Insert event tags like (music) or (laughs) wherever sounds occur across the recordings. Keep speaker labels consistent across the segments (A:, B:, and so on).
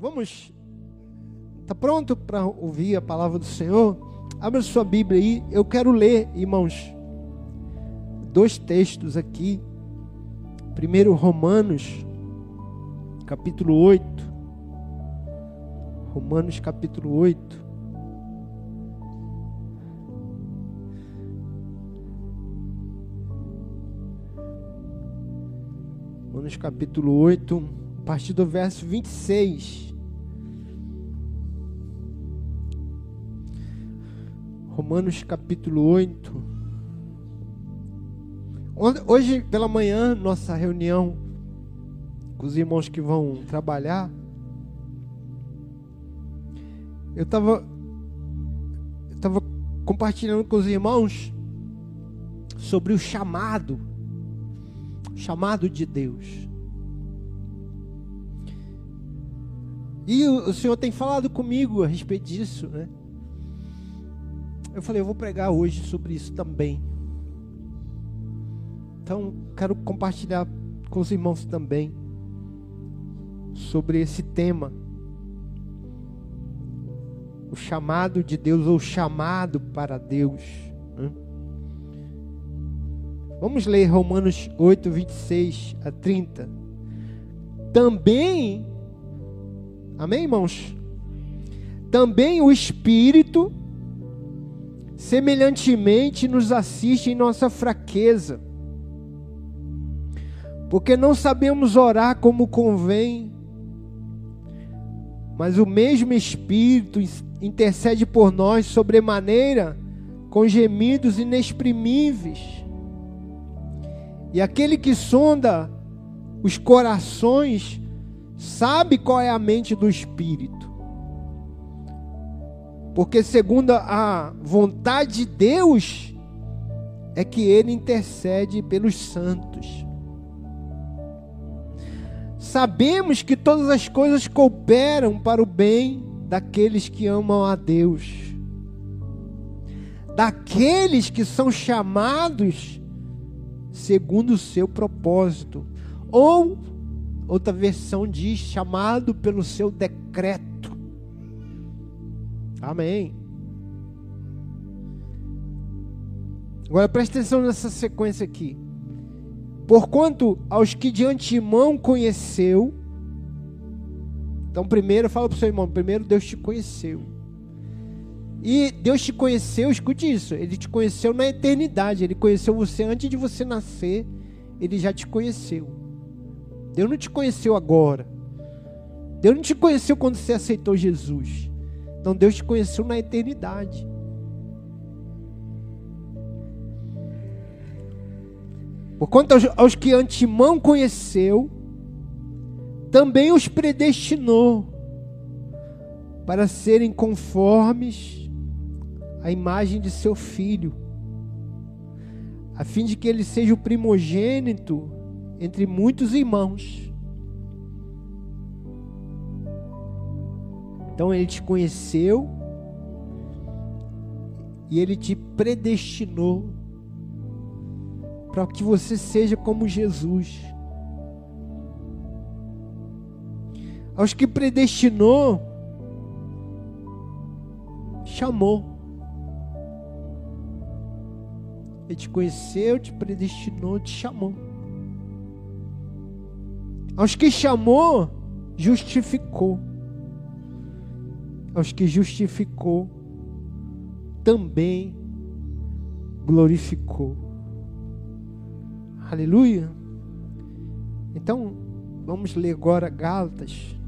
A: Vamos. Está pronto para ouvir a palavra do Senhor? Abra sua Bíblia aí. Eu quero ler, irmãos, dois textos aqui. Primeiro, Romanos, capítulo 8. Romanos, capítulo 8. Romanos capítulo 8, a partir do verso 26. Romanos capítulo 8. Hoje pela manhã, nossa reunião com os irmãos que vão trabalhar, eu estava eu tava compartilhando com os irmãos sobre o chamado chamado de Deus. E o, Senhor tem falado comigo a respeito disso, né? Eu falei, eu vou pregar hoje sobre isso também. Então, quero compartilhar com os irmãos também sobre esse tema. O chamado de Deus ou chamado para Deus. Né? Vamos ler Romanos 8, 26 a 30. Também, amém, irmãos? Também o Espírito, semelhantemente, nos assiste em nossa fraqueza, porque não sabemos orar como convém, mas o mesmo Espírito intercede por nós sobremaneira com gemidos inexprimíveis. E aquele que sonda os corações sabe qual é a mente do Espírito. Porque, segundo a vontade de Deus, é que ele intercede pelos santos. Sabemos que todas as coisas cooperam para o bem daqueles que amam a Deus, daqueles que são chamados segundo o seu propósito. Ou, outra versão diz, chamado pelo seu decreto. Amém. Agora preste atenção nessa sequência aqui. Porquanto aos que de antemão conheceu, então primeiro fala para o seu irmão, primeiro Deus te conheceu. E Deus te conheceu, escute isso, Ele te conheceu na eternidade, Ele conheceu você antes de você nascer, Ele já te conheceu. Deus não te conheceu agora. Deus não te conheceu quando você aceitou Jesus. Então Deus te conheceu na eternidade. Porquanto aos, aos que antemão conheceu, também os predestinou para serem conformes a imagem de seu filho, a fim de que ele seja o primogênito entre muitos irmãos. Então ele te conheceu e ele te predestinou para que você seja como Jesus. Aos que predestinou, chamou. Ele te conheceu, te predestinou, te chamou. Aos que chamou, justificou. Aos que justificou, também glorificou. Aleluia. Então, vamos ler agora Gálatas.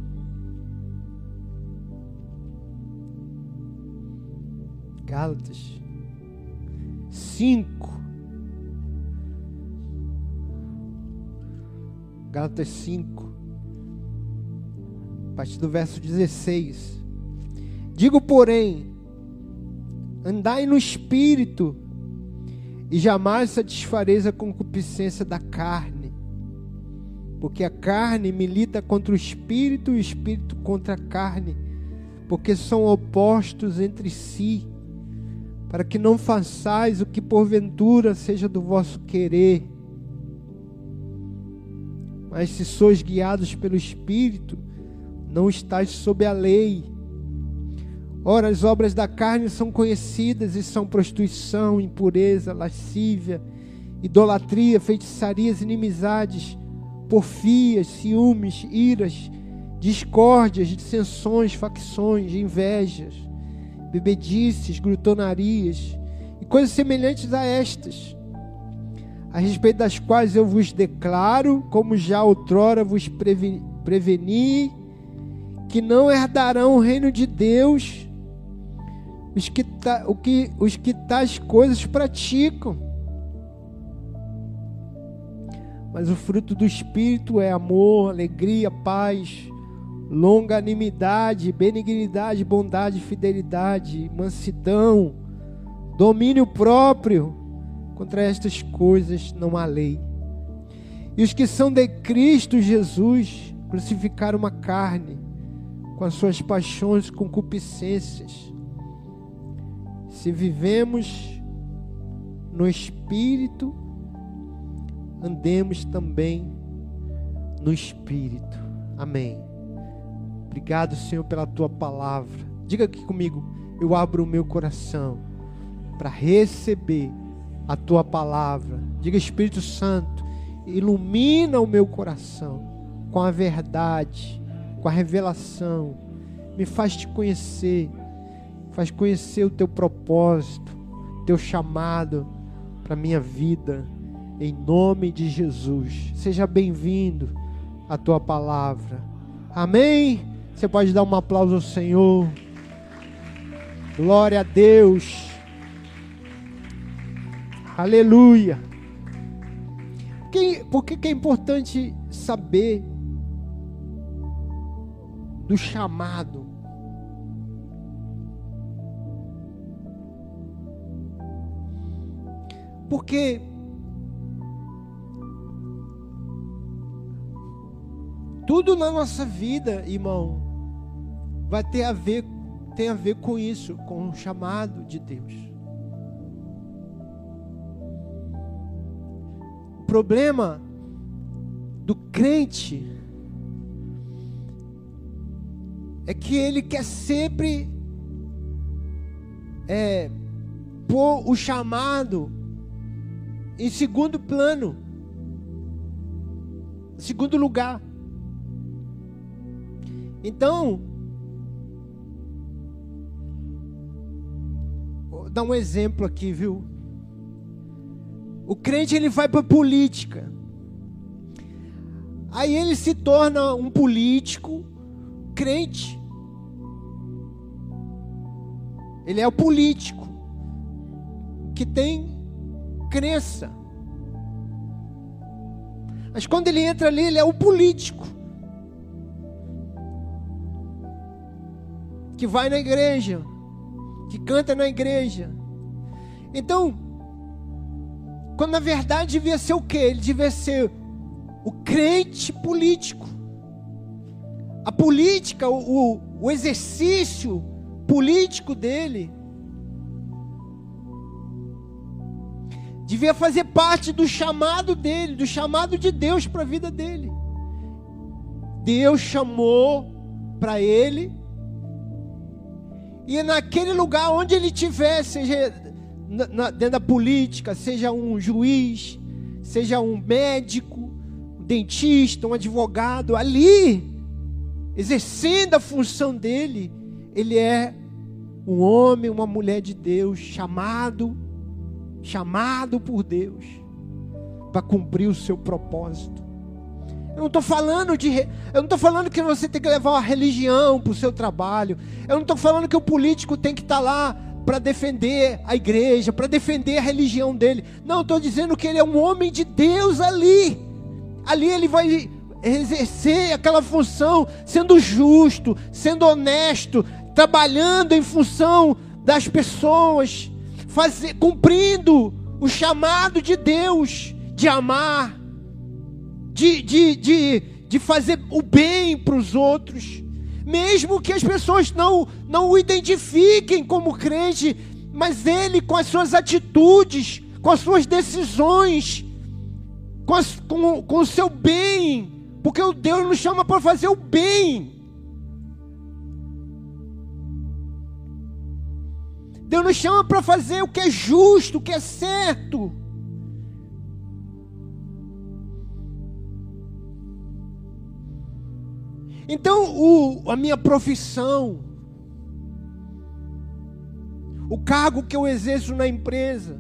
A: Gálatas 5. Gálatas 5, a partir do verso 16. Digo, porém, andai no espírito, e jamais satisfareis a concupiscência da carne, porque a carne milita contra o espírito e o espírito contra a carne, porque são opostos entre si, para que não façais o que porventura seja do vosso querer. Mas se sois guiados pelo Espírito, não estás sob a lei. Ora, as obras da carne são conhecidas e são prostituição, impureza, lascívia, idolatria, feitiçarias, inimizades, porfias, ciúmes, iras, discórdias, dissensões, facções, invejas, bebedices, glutonarias e coisas semelhantes a estas, a respeito das quais eu vos declaro, como já outrora vos preveni, que não herdarão o reino de Deus os que, ta, o que, os que tais coisas praticam. Mas o fruto do Espírito é amor, alegria, paz, longanimidade, benignidade, bondade, fidelidade, mansidão, domínio próprio. Contra estas coisas não há lei. E os que são de Cristo Jesus crucificaram uma carne com as suas paixões e concupiscências. Se vivemos no Espírito, andemos também no Espírito. Amém. Obrigado, Senhor, pela tua palavra. Diga aqui comigo: eu abro o meu coração para receber a tua palavra. Diga, Espírito Santo, ilumina o meu coração com a verdade, com a revelação. Me faz te conhecer, faz conhecer o teu propósito, teu chamado para minha vida. Em nome de Jesus. Seja bem-vindo à tua palavra. Amém. Você pode dar um aplauso ao Senhor. Glória a Deus. Aleluia. Por que, que é importante saber do chamado? Porque tudo na nossa vida, irmão, vai ter a ver, tem a ver com isso, com o chamado de Deus. Problema do crente é que ele quer sempre é, pôr o chamado em segundo plano, segundo lugar. Então, dar um exemplo aqui, viu? O crente ele vai para política. Aí ele se torna um político crente. Ele é o político que tem crença. Mas quando ele entra ali, ele é o político que vai na igreja, que canta na igreja. Então, quando na verdade devia ser o quê? Ele devia ser o crente político. A política, o, o, o exercício político dele devia fazer parte do chamado dele, do chamado de Deus para a vida dele. Deus chamou para ele e naquele lugar onde ele estiver, seja na, na, dentro da política, seja um juiz, seja um médico, um dentista, um advogado, ali, exercendo a função dele, ele é um homem, uma mulher de Deus, chamado, chamado por Deus, para cumprir o seu propósito. Eu não estou falando de. Eu não estou falando que você tem que levar a religião para o seu trabalho. Eu não estou falando que o político tem que estar tá lá para defender a igreja, para defender a religião dele. Não, estou dizendo que ele é um homem de Deus ali. Ali ele vai exercer aquela função, sendo justo, sendo honesto, trabalhando em função das pessoas, fazer, cumprindo o chamado de Deus de amar, de, de, de, de fazer o bem para os outros, mesmo que as pessoas não, não o identifiquem como crente, mas ele, com as suas atitudes, com as suas decisões, com, as, com, com o seu bem, porque o Deus nos chama para fazer o bem. Deus nos chama para fazer o que é justo, o que é certo. Então, o, a minha profissão, o cargo que eu exerço na empresa,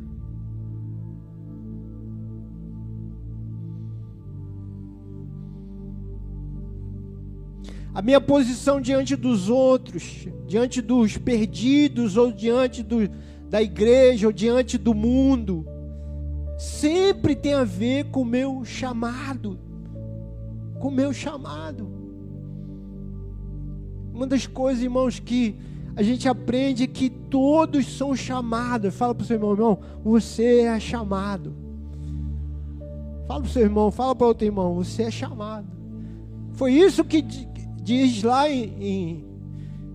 A: a minha posição diante dos outros, diante dos perdidos, ou diante do, da igreja, ou diante do mundo, sempre tem a ver com o meu chamado. Com o meu chamado. Uma das coisas, irmãos, que a gente aprende que todos são chamados. Fala para o seu irmão, irmão, você é chamado. Fala para o seu irmão, fala para outro irmão, você é chamado. Foi isso que diz lá em, em,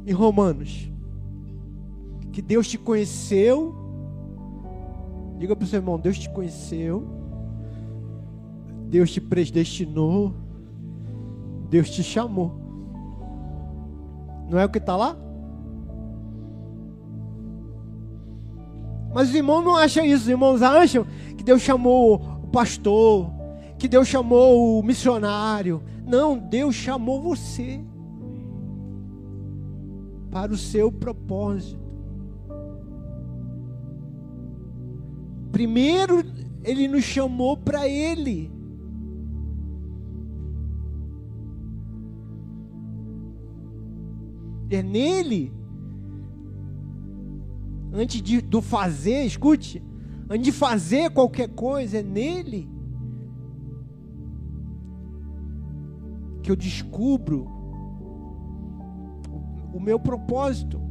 A: em Romanos. Que Deus te conheceu. Diga para o seu irmão, Deus te conheceu. Deus te predestinou. Deus te chamou. Não é o que está lá? Mas os irmãos não acham isso. Os irmãos acham que Deus chamou o pastor, que Deus chamou o missionário. Não, Deus chamou você para o seu propósito. Primeiro, Ele nos chamou para Ele. É nele. Antes de, do fazer, escute. Antes de fazer qualquer coisa, é nele. Que eu descubro o, o meu propósito.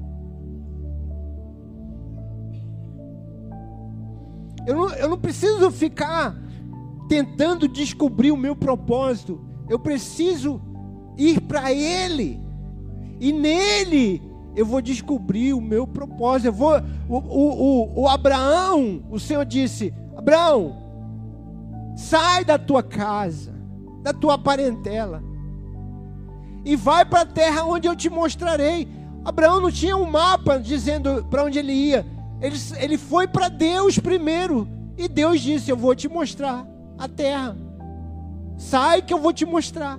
A: Eu não, eu não preciso ficar tentando descobrir o meu propósito. Eu preciso ir para Ele. E nele eu vou descobrir o meu propósito. Eu vou, o, o, o, o Abraão, o Senhor disse: Abraão, sai da tua casa, da tua parentela, e vai para a terra onde eu te mostrarei. Abraão não tinha um mapa dizendo para onde ele ia. Ele, ele foi para Deus primeiro. E Deus disse: Eu vou te mostrar a terra. Sai que eu vou te mostrar.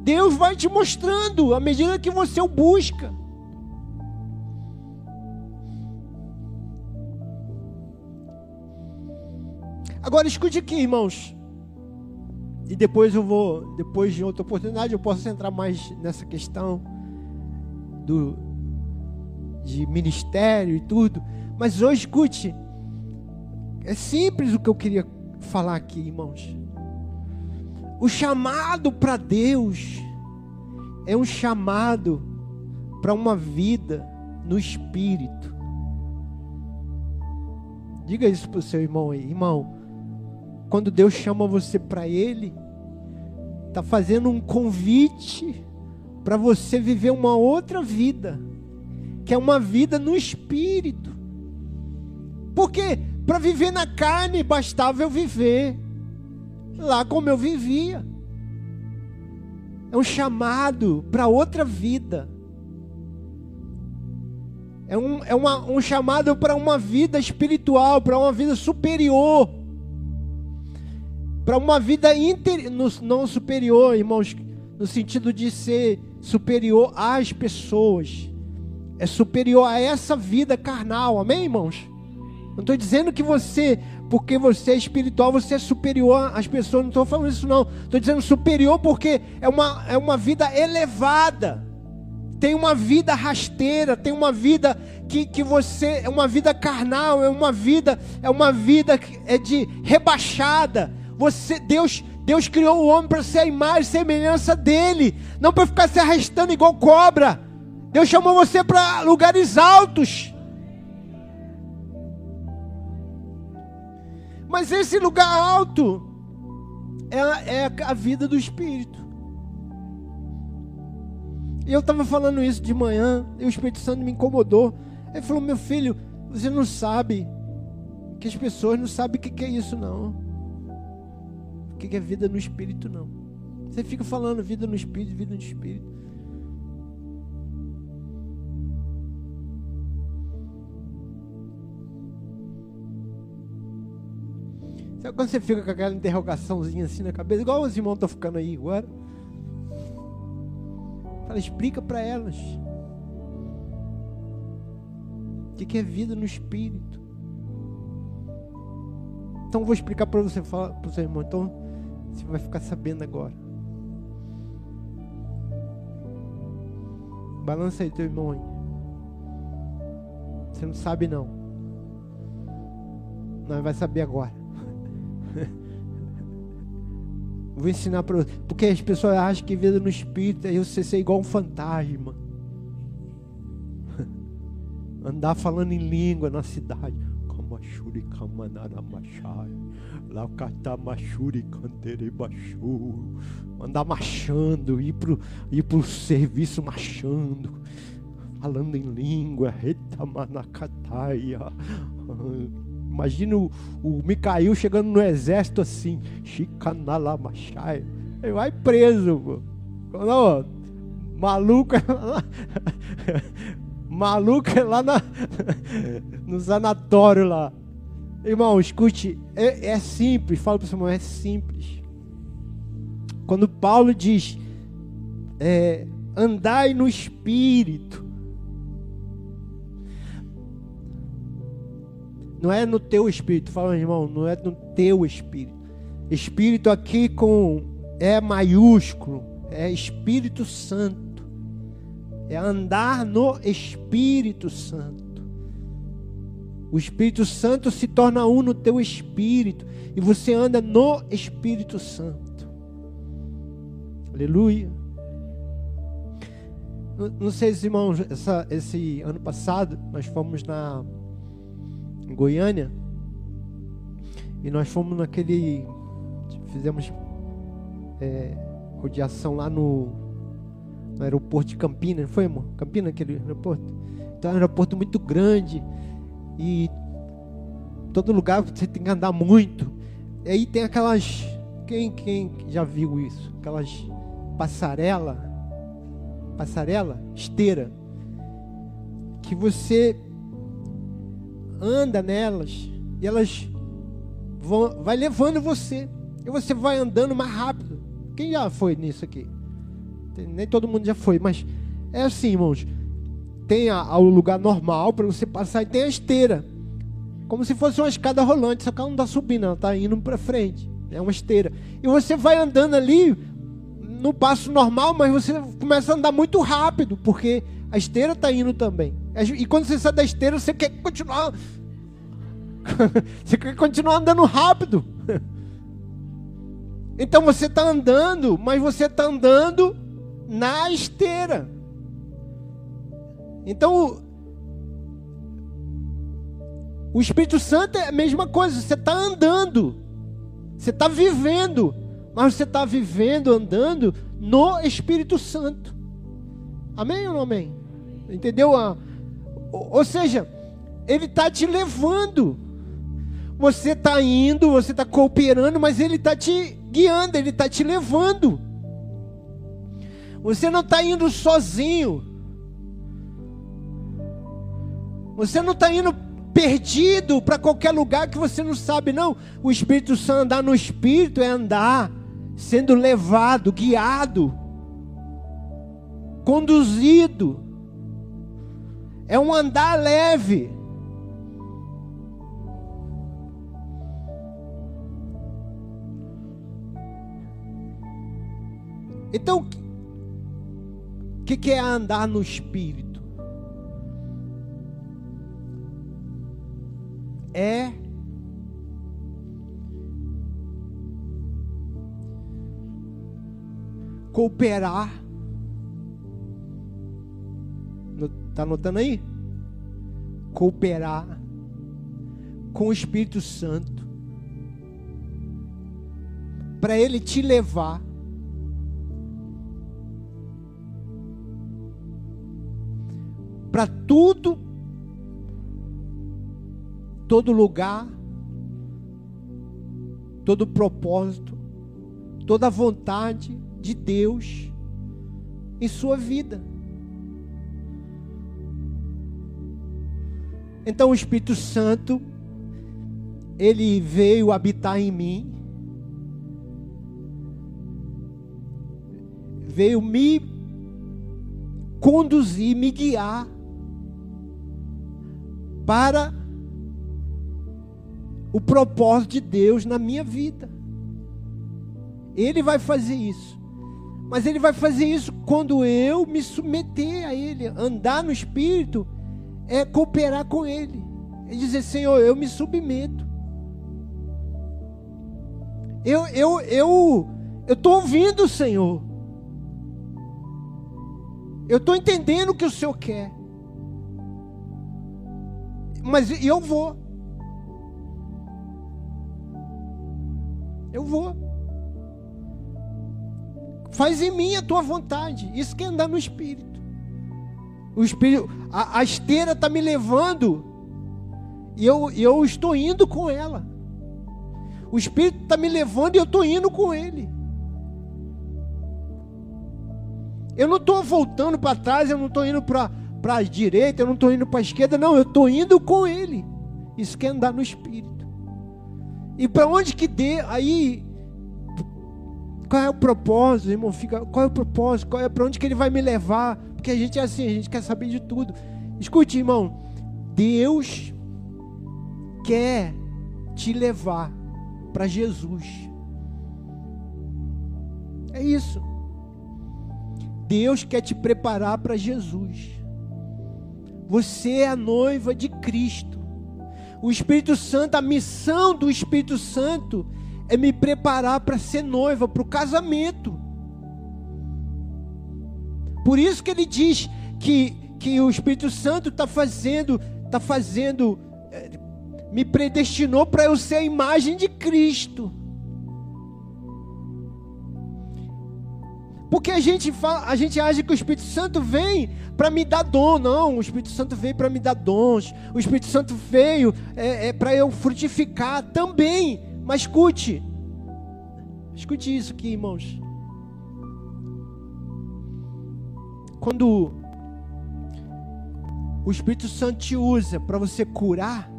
A: Deus vai te mostrando à medida que você o busca. Agora escute aqui, irmãos. E depois eu vou, depois de outra oportunidade, eu posso entrar mais nessa questão do de ministério e tudo. Mas hoje, escute, é simples o que eu queria falar aqui, irmãos. O chamado para Deus é um chamado para uma vida no espírito. Diga isso para o seu irmão aí, irmão. Quando Deus chama você para Ele, está fazendo um convite para você viver uma outra vida, que é uma vida no espírito. Porque para viver na carne bastava eu viver lá como eu vivia. É um chamado para outra vida. É um, é uma, um chamado para uma vida espiritual, para uma vida superior. Para uma vida inter, no, não superior, irmãos, no sentido de ser superior às pessoas. É superior a essa vida carnal, amém, irmãos? Não estou dizendo que você porque você é espiritual, você é superior às pessoas. Não estou falando isso, não. Estou dizendo superior porque é uma, é uma vida elevada. Tem uma vida rasteira, tem uma vida que, que você. É uma vida carnal, é uma vida, é uma vida é de rebaixada. Você, Deus, Deus criou o homem para ser a imagem e semelhança dele, não para ficar se arrastando igual cobra. Deus chamou você para lugares altos. Mas esse lugar alto é, é a vida do Espírito. E eu estava falando isso de manhã, e o Espírito Santo me incomodou. Ele falou: Meu filho, você não sabe, que as pessoas não sabem o que é isso, não. O que é vida no Espírito, não. Você fica falando vida no Espírito, vida no Espírito. Sabe quando você fica com aquela interrogaçãozinha assim na cabeça, igual os irmãos estão ficando aí agora? Fala, explica para elas. O que é vida no espírito? Então vou explicar para você, para o seu irmão. Então você vai ficar sabendo agora. Balança aí teu irmão aí. Você não sabe não. Nós vai saber agora. Vou ensinar para você. Porque as pessoas acham que vida no espírito é você ser igual um fantasma. (laughs) Andar falando em língua na cidade. Kamanara machai. Baixu. Andar machando, ir pro, ir pro serviço machando. Falando em língua. Retamanakataia. Imagina o, o Micael chegando no exército assim. Chicanala-machai. Ele vai preso. Não, maluco é lá, (laughs) maluco é lá na, (laughs) no sanatório lá. Irmão, escute, é, é simples, fala para o seu irmão, é simples. Quando Paulo diz, é, andai no espírito, Não é no teu espírito, fala irmão, não é no teu espírito. Espírito aqui com é maiúsculo, é Espírito Santo. É andar no Espírito Santo. O Espírito Santo se torna um no teu espírito e você anda no Espírito Santo. Aleluia. Não sei se irmãos, essa, esse ano passado nós fomos na em Goiânia. E nós fomos naquele. Fizemos é, rodeação lá no, no aeroporto de Campinas, não foi, irmão? Campinas, aquele aeroporto? Então é um aeroporto muito grande. E todo lugar você tem que andar muito. E aí tem aquelas. Quem, quem já viu isso? Aquelas passarela. Passarela? Esteira. Que você anda nelas e elas vão, vai levando você e você vai andando mais rápido. Quem já foi nisso aqui? Nem todo mundo já foi, mas é assim, irmãos. Tem o lugar normal para você passar e tem a esteira, como se fosse uma escada rolante, só que ela não está subindo, ela está indo para frente. É uma esteira. E você vai andando ali no passo normal, mas você começa a andar muito rápido, porque a esteira está indo também. E quando você sai da esteira, você quer continuar. (laughs) você quer continuar andando rápido. (laughs) Então você está andando, mas você está andando na esteira. Então o Espírito Santo é a mesma coisa. Você está andando, você está vivendo, mas você está vivendo, andando no Espírito Santo. Amém ou não amém? Entendeu? Ou seja, ele está te levando. Você está indo, você está cooperando, mas ele está te guiando, ele está te levando. Você não está indo sozinho. Você não está indo perdido para qualquer lugar que você não sabe, não. O Espírito Santo andar no Espírito é andar sendo levado, guiado, conduzido. É um andar leve. Então, o que, que é andar no espírito? É cooperar Está anotando aí? Cooperar com o Espírito Santo para ele te levar para tudo, todo lugar, todo propósito, toda vontade de Deus em sua vida. Então o Espírito Santo, ele veio habitar em mim, veio me conduzir, me guiar para o propósito de Deus na minha vida. Ele vai fazer isso. Mas ele vai fazer isso quando eu me submeter a ele. Andar no Espírito é cooperar com ele. É dizer, Senhor, eu me submeto. Eu eu eu eu estou ouvindo o Senhor. Eu estou entendendo o que o Senhor quer. Mas eu vou. Eu vou. Faz em mim a tua vontade. Isso que é andar no Espírito. O Espírito, a, a esteira está me levando e eu, eu estou indo com ela. O Espírito está me levando e eu estou indo com ele. Eu não estou voltando para trás, eu não estou indo para a direita, eu não estou indo para a esquerda, não, eu estou indo com ele. Isso que é andar no Espírito. E para onde que dê, aí qual é o propósito, irmão? Fica, qual é o propósito? Qual é para onde que ele vai me levar? Porque a gente é assim, a gente quer saber de tudo. Escute, irmão. Deus quer te levar para Jesus. É isso. Deus quer te preparar para Jesus. Você é a noiva de Cristo. O Espírito Santo, a missão do Espírito Santo é me preparar para ser noiva, para o casamento. Por isso que ele diz que, que o Espírito Santo está fazendo, está fazendo me predestinou para eu ser a imagem de Cristo. Porque a gente fala, a gente acha que o Espírito Santo vem para me dar dom, não. O Espírito Santo veio para me dar dons. O Espírito Santo veio é, é para eu frutificar também. Mas escute, escute isso aqui, irmãos. Quando o Espírito Santo te usa para você curar,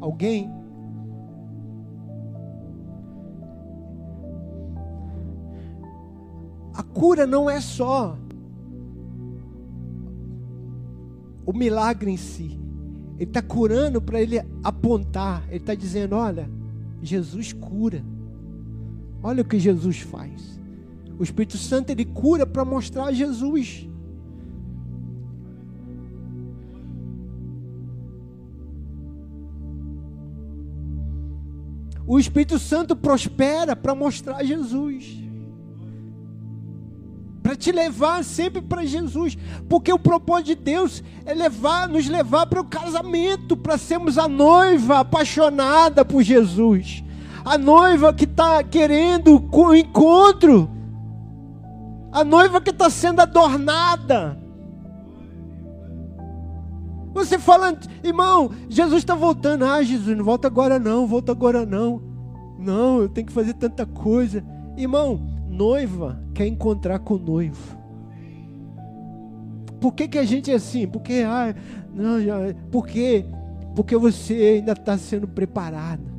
A: alguém. A cura não é só o milagre em si. Ele está curando para ele apontar. Ele está dizendo: olha, Jesus cura. Olha o que Jesus faz. O Espírito Santo ele cura para mostrar Jesus. O Espírito Santo prospera para mostrar Jesus. Para te levar sempre para Jesus. Porque o propósito de Deus é levar, nos levar para o casamento, para sermos a noiva apaixonada por Jesus. A noiva que está querendo o encontro. A noiva que está sendo adornada. Você fala, irmão, Jesus está voltando. Ah, Jesus, não volta agora não, volta agora não. Não, eu tenho que fazer tanta coisa. Irmão, noiva quer encontrar com o noivo. Por que, que a gente é assim? Porque, ah, não, já, por quê? Porque você ainda está sendo preparado.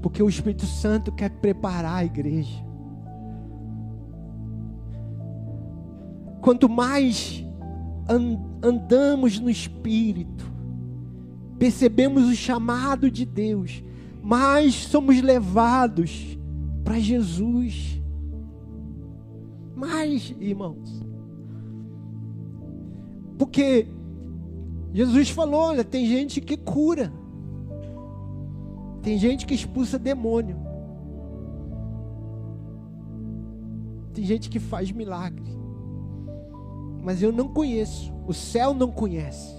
A: Porque o Espírito Santo quer preparar a igreja. Quanto mais andamos no Espírito, percebemos o chamado de Deus, mais somos levados para Jesus. Mais, irmãos. Porque Jesus falou: olha, tem gente que cura, tem gente que expulsa demônio, tem gente que faz milagre mas eu não conheço. O céu não conhece.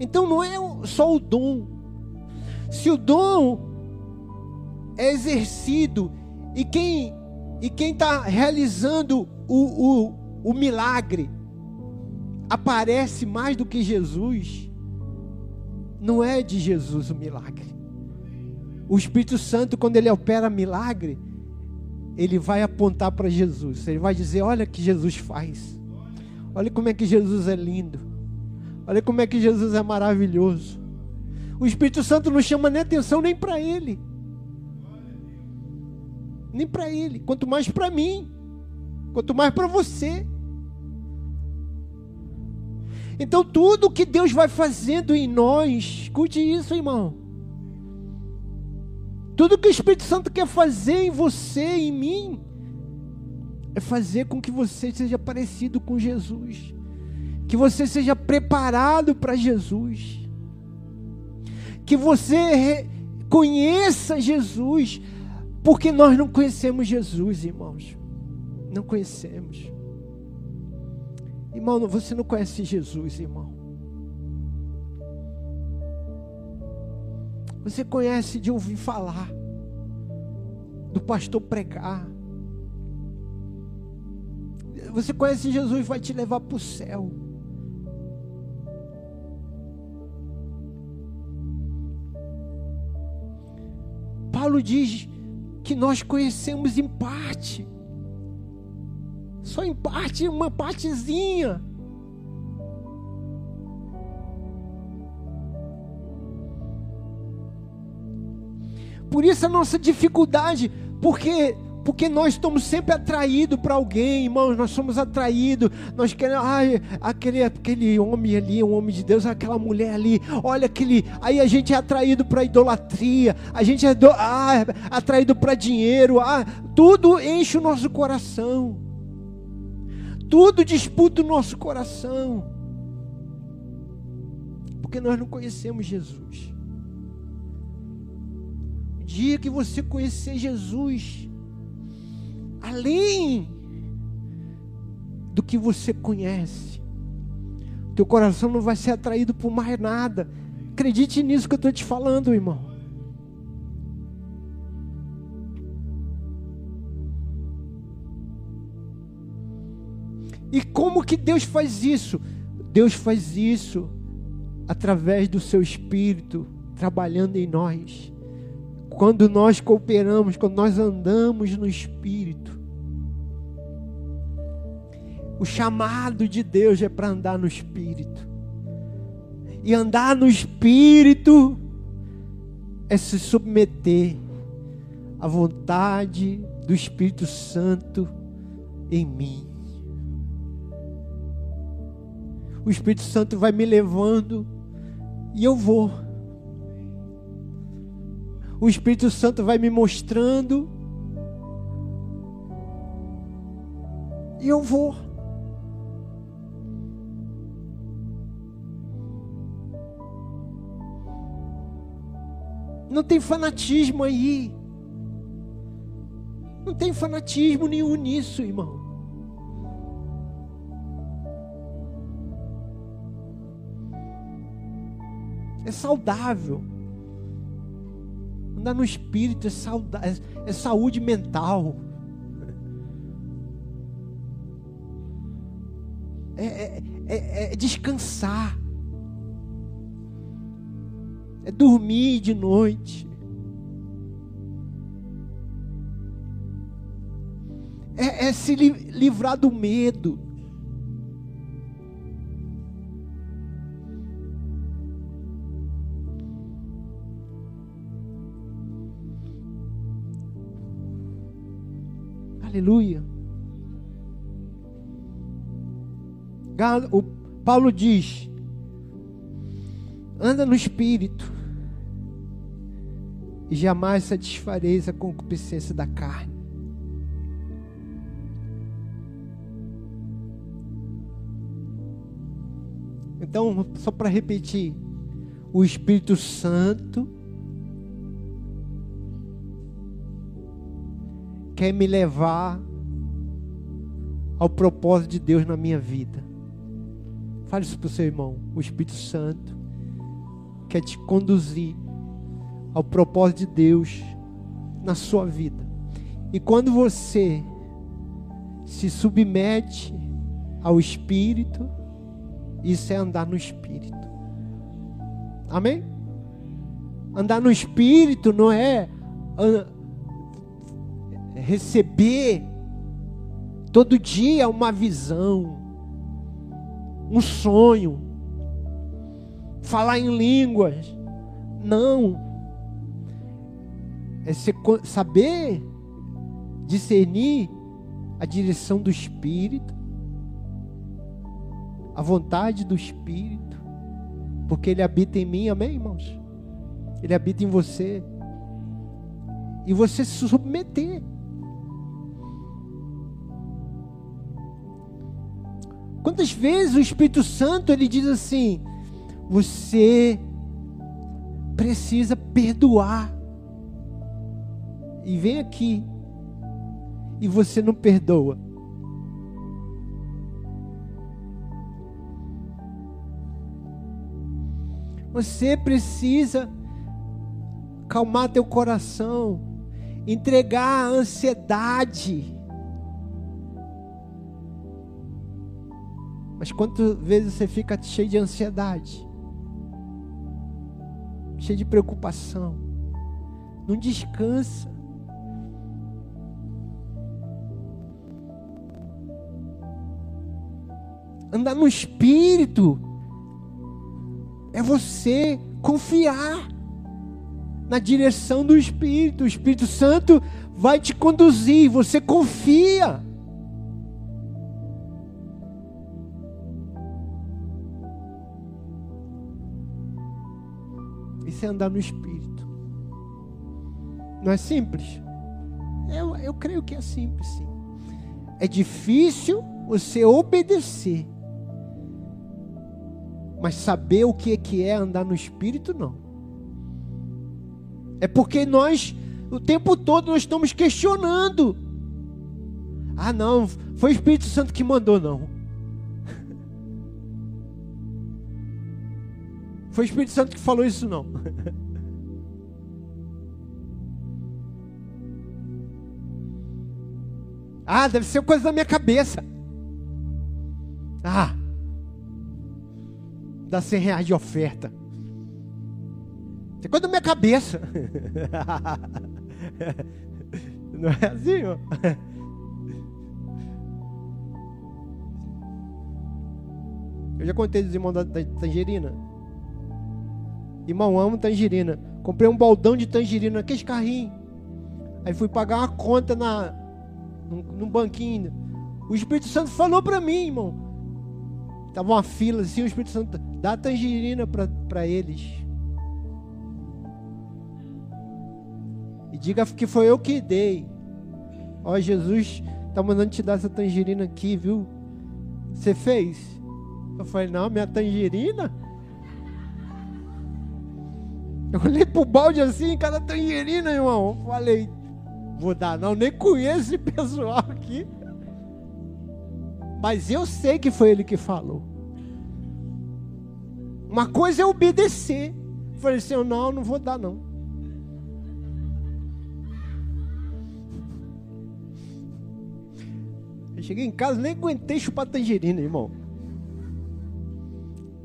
A: Então não é só o dom. Se o dom é exercido e quem e quem está realizando o, o, o milagre aparece mais do que Jesus, não é de Jesus o milagre. O Espírito Santo, quando ele opera milagre, ele vai apontar para Jesus. Ele vai dizer: Olha que Jesus faz. Olha como é que Jesus é lindo. Olha como é que Jesus é maravilhoso. O Espírito Santo não chama nem atenção nem para ele. Nem para ele, quanto mais para mim. Quanto mais para você. Então tudo que Deus vai fazendo em nós, escute isso, irmão. Tudo que o Espírito Santo quer fazer em você, em mim, é fazer com que você seja parecido com Jesus, que você seja preparado para Jesus, que você conheça Jesus, porque nós não conhecemos Jesus, irmãos, não conhecemos. Irmão, você não conhece Jesus, irmão. Você conhece de ouvir falar, do pastor pregar. Você conhece Jesus, vai te levar para o céu. Paulo diz que nós conhecemos em parte, só em parte, uma partezinha. Por isso a nossa dificuldade, porque porque nós estamos sempre atraídos para alguém, irmãos, nós somos atraídos, nós queremos, ai, aquele, aquele homem ali, um homem de Deus, aquela mulher ali, olha aquele, aí a gente é atraído para idolatria, a gente é do, atraído para dinheiro, ah, tudo enche o nosso coração, tudo disputa o nosso coração, porque nós não conhecemos Jesus. Dia que você conhecer Jesus, além do que você conhece, teu coração não vai ser atraído por mais nada. Acredite nisso que eu estou te falando, irmão. E como que Deus faz isso? Deus faz isso através do seu Espírito trabalhando em nós. Quando nós cooperamos, quando nós andamos no Espírito, o chamado de Deus é para andar no Espírito. E andar no Espírito é se submeter à vontade do Espírito Santo em mim. O Espírito Santo vai me levando e eu vou o Espírito Santo vai me mostrando. E eu vou. Não tem fanatismo aí. Não tem fanatismo nenhum nisso, irmão. É saudável. Andar no espírito é, saudade, é saúde mental. É, é, é, é descansar. É dormir de noite. É, é se livrar do medo. Aleluia. O Paulo diz: anda no espírito e jamais satisfareis a concupiscência da carne. Então, só para repetir, o Espírito Santo quer me levar ao propósito de Deus na minha vida. Fale isso para o seu irmão. O Espírito Santo quer te conduzir ao propósito de Deus na sua vida. E quando você se submete ao Espírito, isso é andar no Espírito. Amém? Andar no Espírito não é receber todo dia uma visão. um sonho, falar em línguas. Não. É saber discernir a direção do Espírito, a vontade do Espírito, porque Ele habita em mim, amém, irmãos? Ele habita em você. E você se submeter. Quantas vezes o Espírito Santo ele diz assim: você precisa perdoar. E vem aqui e você não perdoa. Você precisa calmar teu coração, entregar a ansiedade. Mas quantas vezes você fica cheio de ansiedade? Cheio de preocupação? Não descansa. Andar no espírito é você confiar na direção do Espírito. O Espírito Santo vai te conduzir, você confia. É andar no Espírito. Não é simples? Eu, eu creio que é simples, sim. É difícil você obedecer mas saber o que é andar no Espírito, não. É porque nós, o tempo todo, nós estamos questionando. Ah, não, foi o Espírito Santo que mandou, não. Foi o Espírito Santo que falou isso, não. (laughs) Ah, deve ser coisa da minha cabeça. Ah, dá 100 reais de oferta. É coisa da minha cabeça. (laughs) Não é assim, ó? Eu já contei dos irmãos da tangerina. Irmão, amo tangerina. Comprei um baldão de tangerina naqueles carrinhos. Aí fui pagar uma conta na, num, num banquinho. O Espírito Santo falou para mim, irmão. Tava uma fila assim, o Espírito Santo dá tangerina para eles. E diga que foi eu que dei. Ó, Jesus tá mandando te dar essa tangerina aqui, viu? Você fez? Eu falei, não, minha tangerina? Eu olhei pro balde assim, cada tangerina, irmão. Falei, vou dar não, nem conheço esse (laughs) pessoal aqui. Mas eu sei que foi ele que falou. Uma coisa é obedecer. Falei assim, não, não vou dar não. Eu cheguei em casa, nem aguentei chupar tangerina, irmão.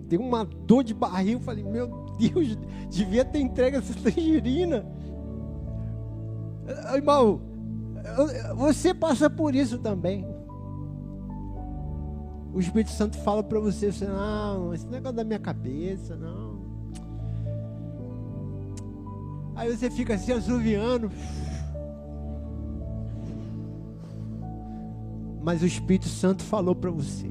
A: Deu uma dor de barriga, falei, meu Deus, devia ter entregue essa tangerina. Irmão, você passa por isso também o Espírito Santo fala para você, você, não, esse negócio da minha cabeça, não. Aí você fica assim, assoviando. Mas o Espírito Santo falou para você.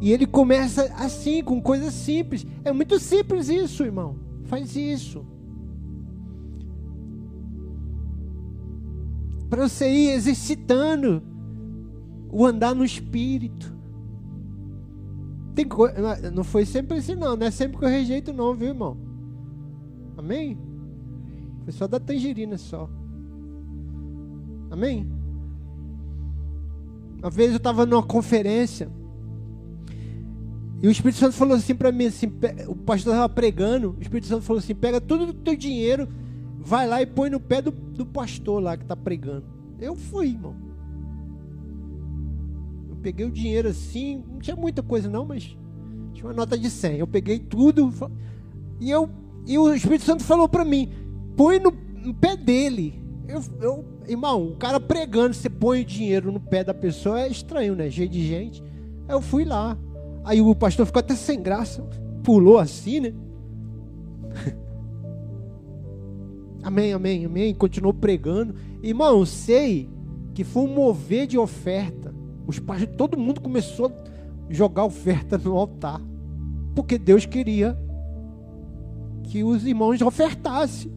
A: E ele começa assim, com coisas simples. É muito simples isso, irmão. Faz isso. Para você ir exercitando o andar no espírito. Tem co... Não foi sempre assim, não. Não é sempre que eu rejeito, não, viu, irmão? Amém? Foi só da tangerina só. Amém? Uma vez eu estava numa conferência. E o Espírito Santo falou assim para mim, assim, o pastor estava pregando, o Espírito Santo falou assim, pega todo o teu dinheiro, vai lá e põe no pé do, do pastor lá que está pregando. Eu fui, irmão peguei o dinheiro assim, não tinha muita coisa não, mas tinha uma nota de 100. Eu peguei tudo e eu e o Espírito Santo falou para mim: põe no, no, pé dele. Eu, eu, irmão, o cara pregando, você põe o dinheiro no pé da pessoa, é estranho, né? Cheio de gente. Eu fui lá. Aí o pastor ficou até sem graça, pulou assim, né? (laughs) amém, amém, amém. Continuou pregando. Irmão, sei que foi um mover de oferta. Os pais, todo mundo começou a jogar oferta no altar. Porque Deus queria que os irmãos ofertassem.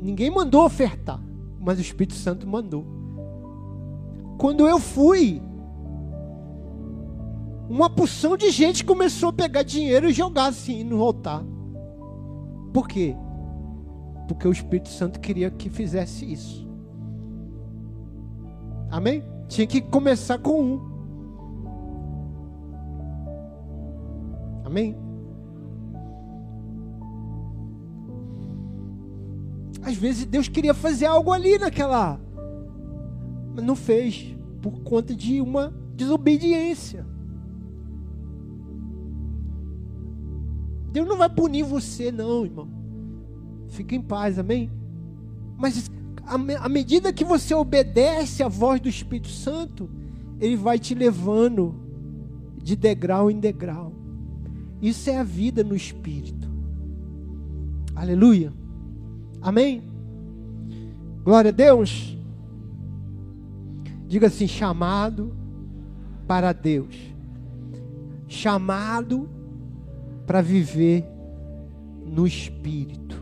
A: Ninguém mandou ofertar, mas o Espírito Santo mandou. Quando eu fui, uma porção de gente começou a pegar dinheiro e jogar assim no altar. Por quê? Porque o Espírito Santo queria que fizesse isso. Amém? Tinha que começar com um. Amém? Às vezes Deus queria fazer algo ali naquela, mas não fez por conta de uma desobediência. Deus não vai punir você, não, irmão. Fique em paz, amém? Mas à medida que você obedece à voz do Espírito Santo, ele vai te levando de degrau em degrau. Isso é a vida no Espírito. Aleluia. Amém? Glória a Deus. Diga assim: chamado para Deus. Chamado para viver no Espírito.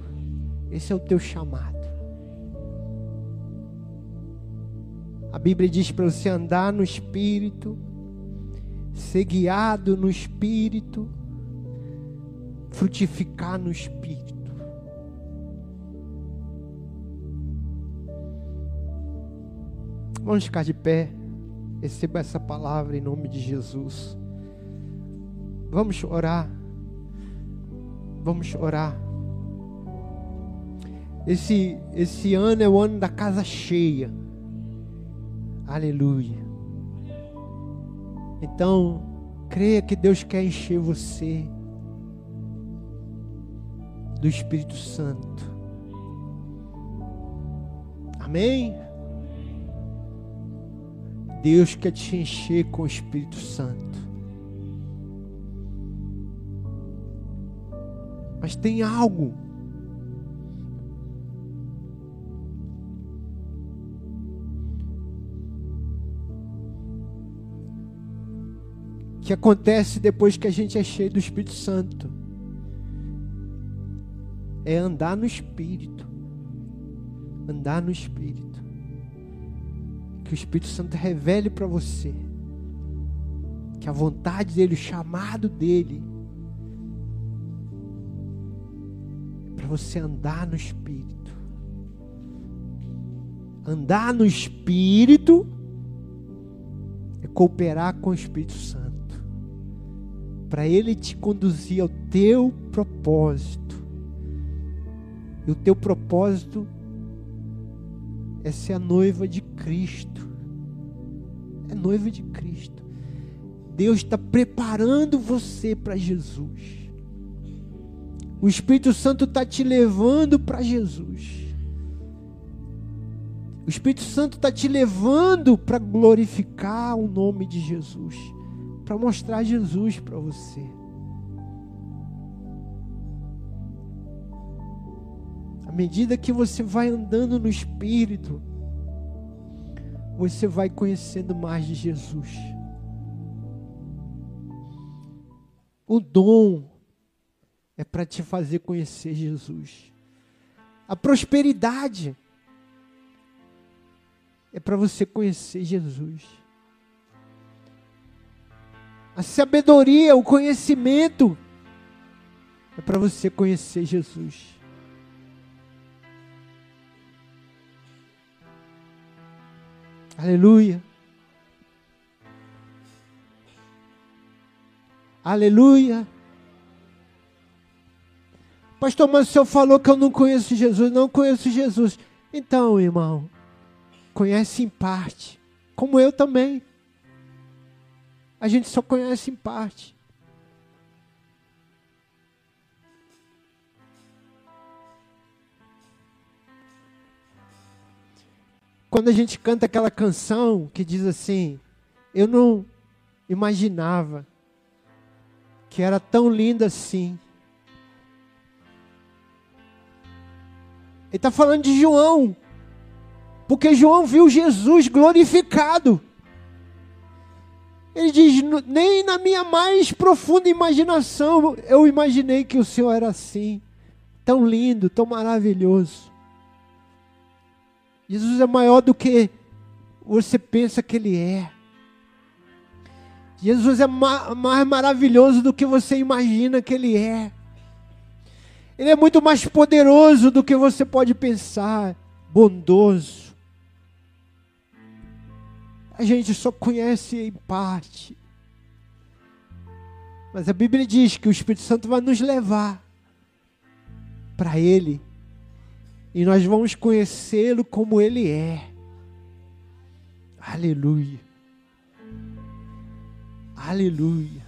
A: Esse é o teu chamado. A Bíblia diz para você andar no Espírito, ser guiado no Espírito, frutificar no Espírito. Vamos ficar de pé. Receba essa palavra em nome de Jesus. Vamos orar. Vamos orar. Esse, esse ano é o ano da casa cheia. Aleluia. Então, creia que Deus quer encher você do Espírito Santo. Amém? Deus quer te encher com o Espírito Santo. Mas tem algo que acontece depois que a gente é cheio do Espírito Santo. É andar no Espírito. Andar no Espírito que o Espírito Santo revele para você que a vontade dele, o chamado dele, você andar no Espírito. Andar no Espírito é cooperar com o Espírito Santo, para ele te conduzir ao teu propósito. E o teu propósito é ser a noiva de Cristo. É noiva de Cristo. Deus está preparando você para Jesus. O Espírito Santo está te levando para Jesus. O Espírito Santo está te levando para glorificar o nome de Jesus, para mostrar Jesus para você. À medida que você vai andando no Espírito, você vai conhecendo mais de Jesus. O dom é para te fazer conhecer Jesus. A prosperidade é para você conhecer Jesus. A sabedoria, o conhecimento é para você conhecer Jesus. Aleluia. Aleluia. Pastor, mas o senhor falou que eu não conheço Jesus. Não conheço Jesus. Então, irmão, conhece em parte. Como eu também. A gente só conhece em parte. quando a gente canta aquela canção que diz assim: Eu não imaginava que era tão linda assim. Ele está falando de João, porque João viu Jesus glorificado. Ele diz: Nem na minha mais profunda imaginação eu imaginei que o Senhor era assim, tão lindo, tão maravilhoso. Jesus é maior do que você pensa que Ele é. Jesus é ma mais maravilhoso do que você imagina que Ele é. Ele é muito mais poderoso do que você pode pensar, bondoso. A gente só conhece em parte. Mas a Bíblia diz que o Espírito Santo vai nos levar para Ele. E nós vamos conhecê-lo como Ele é. Aleluia. Aleluia.